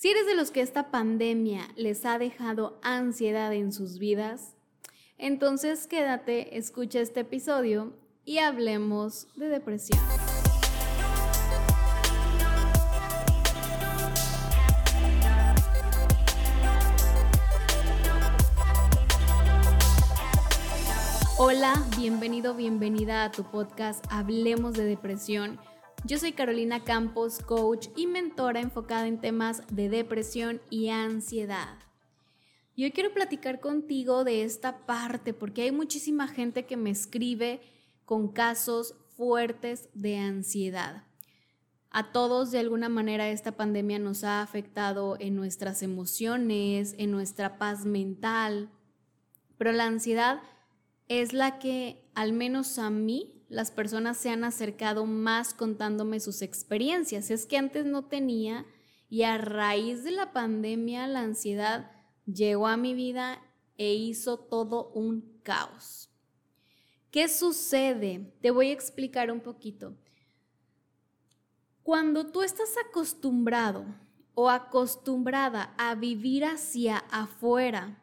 Si eres de los que esta pandemia les ha dejado ansiedad en sus vidas, entonces quédate, escucha este episodio y hablemos de depresión. Hola, bienvenido, bienvenida a tu podcast Hablemos de Depresión. Yo soy Carolina Campos, coach y mentora enfocada en temas de depresión y ansiedad. Y hoy quiero platicar contigo de esta parte porque hay muchísima gente que me escribe con casos fuertes de ansiedad. A todos de alguna manera esta pandemia nos ha afectado en nuestras emociones, en nuestra paz mental, pero la ansiedad es la que, al menos a mí, las personas se han acercado más contándome sus experiencias. Es que antes no tenía y a raíz de la pandemia la ansiedad llegó a mi vida e hizo todo un caos. ¿Qué sucede? Te voy a explicar un poquito. Cuando tú estás acostumbrado o acostumbrada a vivir hacia afuera,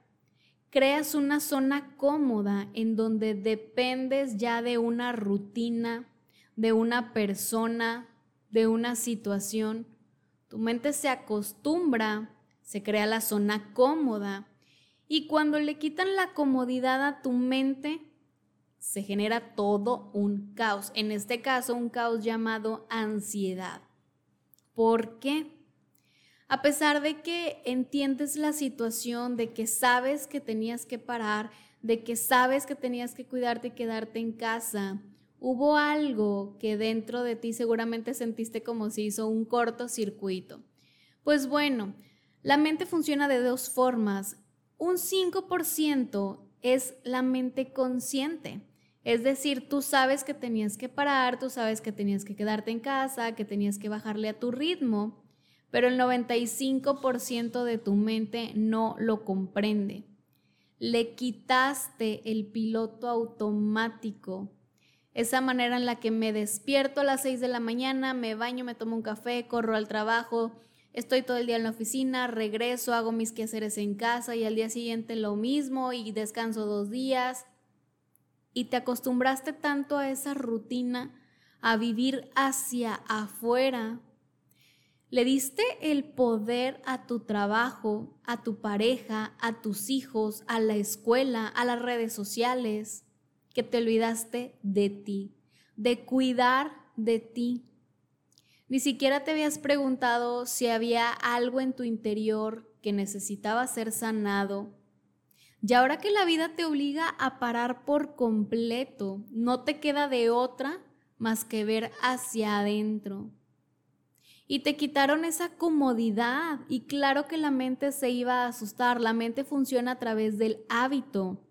creas una zona cómoda en donde dependes ya de una rutina, de una persona, de una situación. Tu mente se acostumbra, se crea la zona cómoda y cuando le quitan la comodidad a tu mente, se genera todo un caos. En este caso, un caos llamado ansiedad. ¿Por qué? A pesar de que entiendes la situación, de que sabes que tenías que parar, de que sabes que tenías que cuidarte y quedarte en casa, hubo algo que dentro de ti seguramente sentiste como si hizo un cortocircuito. Pues bueno, la mente funciona de dos formas. Un 5% es la mente consciente. Es decir, tú sabes que tenías que parar, tú sabes que tenías que quedarte en casa, que tenías que bajarle a tu ritmo pero el 95% de tu mente no lo comprende. Le quitaste el piloto automático, esa manera en la que me despierto a las 6 de la mañana, me baño, me tomo un café, corro al trabajo, estoy todo el día en la oficina, regreso, hago mis quehaceres en casa y al día siguiente lo mismo y descanso dos días. Y te acostumbraste tanto a esa rutina, a vivir hacia afuera, le diste el poder a tu trabajo, a tu pareja, a tus hijos, a la escuela, a las redes sociales, que te olvidaste de ti, de cuidar de ti. Ni siquiera te habías preguntado si había algo en tu interior que necesitaba ser sanado. Y ahora que la vida te obliga a parar por completo, no te queda de otra más que ver hacia adentro y te quitaron esa comodidad y claro que la mente se iba a asustar, la mente funciona a través del hábito.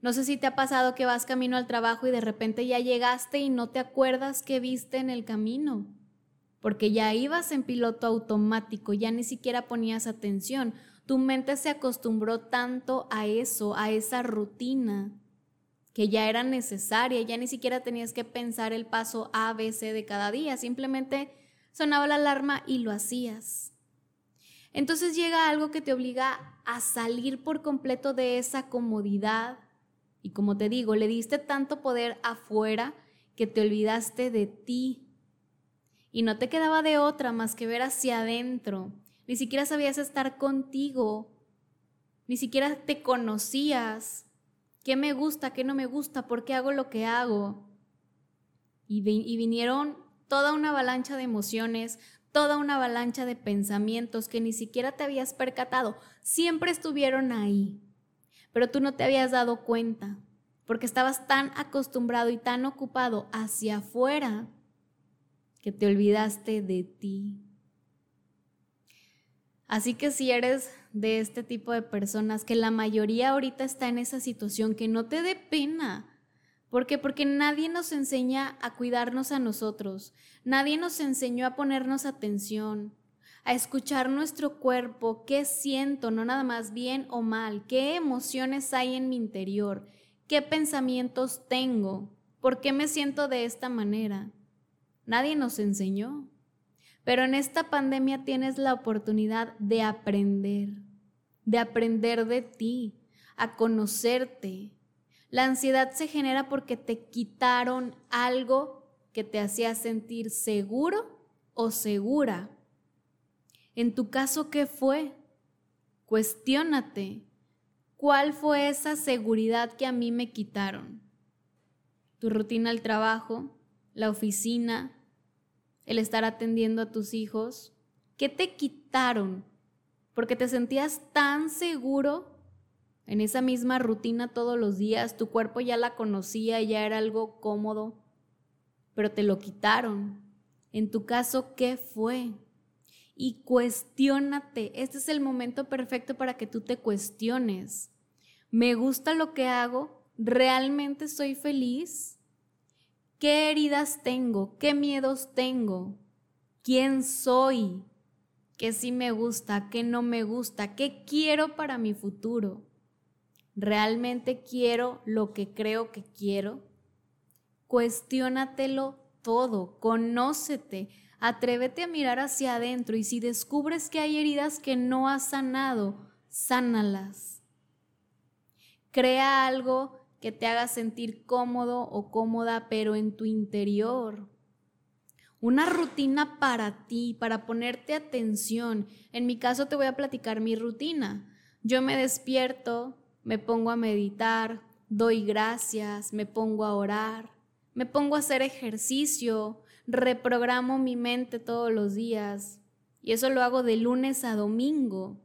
No sé si te ha pasado que vas camino al trabajo y de repente ya llegaste y no te acuerdas qué viste en el camino, porque ya ibas en piloto automático, ya ni siquiera ponías atención. Tu mente se acostumbró tanto a eso, a esa rutina, que ya era necesaria, ya ni siquiera tenías que pensar el paso A, B, C de cada día, simplemente sonaba la alarma y lo hacías. Entonces llega algo que te obliga a salir por completo de esa comodidad. Y como te digo, le diste tanto poder afuera que te olvidaste de ti. Y no te quedaba de otra más que ver hacia adentro. Ni siquiera sabías estar contigo. Ni siquiera te conocías. ¿Qué me gusta? ¿Qué no me gusta? ¿Por qué hago lo que hago? Y, y vinieron toda una avalancha de emociones, toda una avalancha de pensamientos que ni siquiera te habías percatado, siempre estuvieron ahí, pero tú no te habías dado cuenta, porque estabas tan acostumbrado y tan ocupado hacia afuera que te olvidaste de ti. Así que si eres de este tipo de personas, que la mayoría ahorita está en esa situación, que no te dé pena, ¿Por qué? Porque nadie nos enseña a cuidarnos a nosotros, nadie nos enseñó a ponernos atención, a escuchar nuestro cuerpo, qué siento, no nada más bien o mal, qué emociones hay en mi interior, qué pensamientos tengo, por qué me siento de esta manera. Nadie nos enseñó. Pero en esta pandemia tienes la oportunidad de aprender, de aprender de ti, a conocerte. La ansiedad se genera porque te quitaron algo que te hacía sentir seguro o segura. En tu caso, ¿qué fue? Cuestiónate. ¿Cuál fue esa seguridad que a mí me quitaron? ¿Tu rutina al trabajo? ¿La oficina? ¿El estar atendiendo a tus hijos? ¿Qué te quitaron? Porque te sentías tan seguro en esa misma rutina todos los días, tu cuerpo ya la conocía, ya era algo cómodo, pero te lo quitaron. En tu caso, ¿qué fue? Y cuestiónate. Este es el momento perfecto para que tú te cuestiones. ¿Me gusta lo que hago? ¿Realmente soy feliz? ¿Qué heridas tengo? ¿Qué miedos tengo? ¿Quién soy? ¿Qué sí me gusta? ¿Qué no me gusta? ¿Qué quiero para mi futuro? ¿Realmente quiero lo que creo que quiero? Cuestiónatelo todo, conócete, atrévete a mirar hacia adentro y si descubres que hay heridas que no has sanado, sánalas. Crea algo que te haga sentir cómodo o cómoda, pero en tu interior. Una rutina para ti, para ponerte atención. En mi caso te voy a platicar mi rutina. Yo me despierto, me pongo a meditar, doy gracias, me pongo a orar, me pongo a hacer ejercicio, reprogramo mi mente todos los días y eso lo hago de lunes a domingo.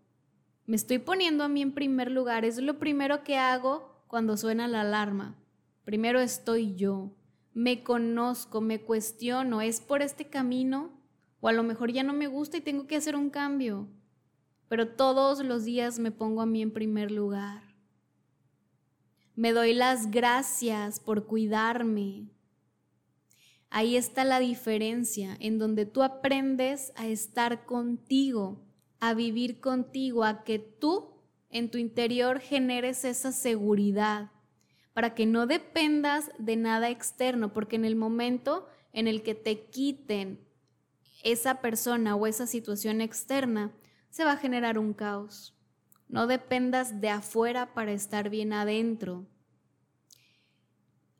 Me estoy poniendo a mí en primer lugar, es lo primero que hago cuando suena la alarma. Primero estoy yo, me conozco, me cuestiono, ¿es por este camino? O a lo mejor ya no me gusta y tengo que hacer un cambio. Pero todos los días me pongo a mí en primer lugar. Me doy las gracias por cuidarme. Ahí está la diferencia, en donde tú aprendes a estar contigo, a vivir contigo, a que tú en tu interior generes esa seguridad, para que no dependas de nada externo, porque en el momento en el que te quiten esa persona o esa situación externa, se va a generar un caos. No dependas de afuera para estar bien adentro.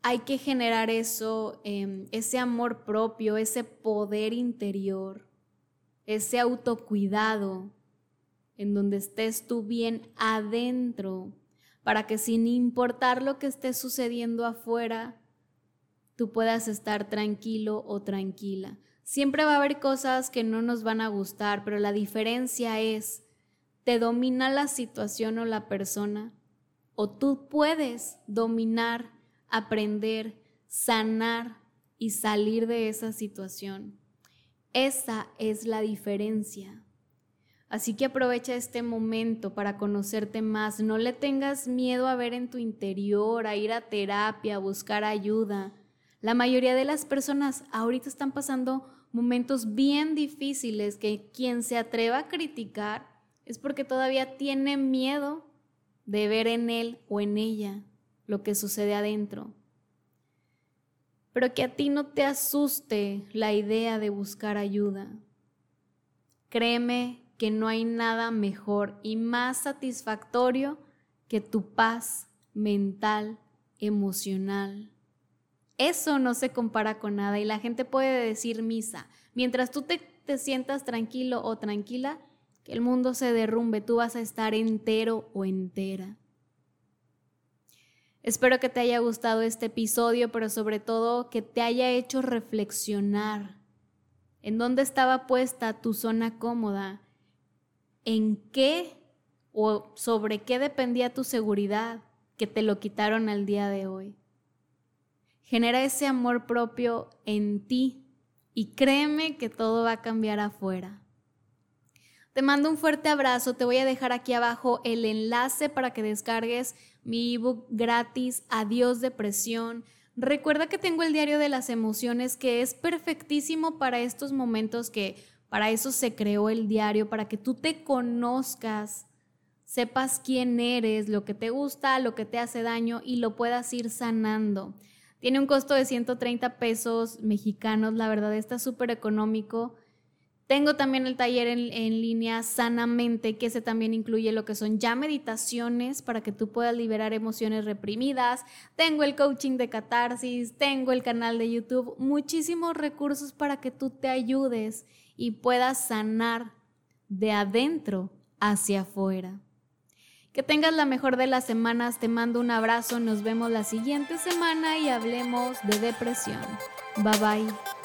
Hay que generar eso, em, ese amor propio, ese poder interior, ese autocuidado, en donde estés tú bien adentro, para que sin importar lo que esté sucediendo afuera, tú puedas estar tranquilo o tranquila. Siempre va a haber cosas que no nos van a gustar, pero la diferencia es ¿Te domina la situación o la persona? ¿O tú puedes dominar, aprender, sanar y salir de esa situación? Esa es la diferencia. Así que aprovecha este momento para conocerte más. No le tengas miedo a ver en tu interior, a ir a terapia, a buscar ayuda. La mayoría de las personas ahorita están pasando momentos bien difíciles que quien se atreva a criticar es porque todavía tiene miedo de ver en él o en ella lo que sucede adentro. Pero que a ti no te asuste la idea de buscar ayuda. Créeme que no hay nada mejor y más satisfactorio que tu paz mental, emocional. Eso no se compara con nada y la gente puede decir misa. Mientras tú te, te sientas tranquilo o tranquila, que el mundo se derrumbe, tú vas a estar entero o entera. Espero que te haya gustado este episodio, pero sobre todo que te haya hecho reflexionar en dónde estaba puesta tu zona cómoda, en qué o sobre qué dependía tu seguridad que te lo quitaron al día de hoy. Genera ese amor propio en ti y créeme que todo va a cambiar afuera. Te mando un fuerte abrazo, te voy a dejar aquí abajo el enlace para que descargues mi ebook gratis Adiós depresión. Recuerda que tengo el diario de las emociones que es perfectísimo para estos momentos que para eso se creó el diario, para que tú te conozcas, sepas quién eres, lo que te gusta, lo que te hace daño y lo puedas ir sanando. Tiene un costo de 130 pesos mexicanos, la verdad está súper económico Tengo también el taller en, línea Sanamente, que ese también incluye lo que son ya meditaciones para que tú puedas liberar emociones reprimidas. Tengo el coaching de catarsis, tengo el canal de YouTube, muchísimos recursos para que tú te ayudes y puedas sanar de adentro hacia afuera. Que tengas la mejor de las semanas, te mando un abrazo, nos vemos la siguiente semana y hablemos de depresión. Bye bye.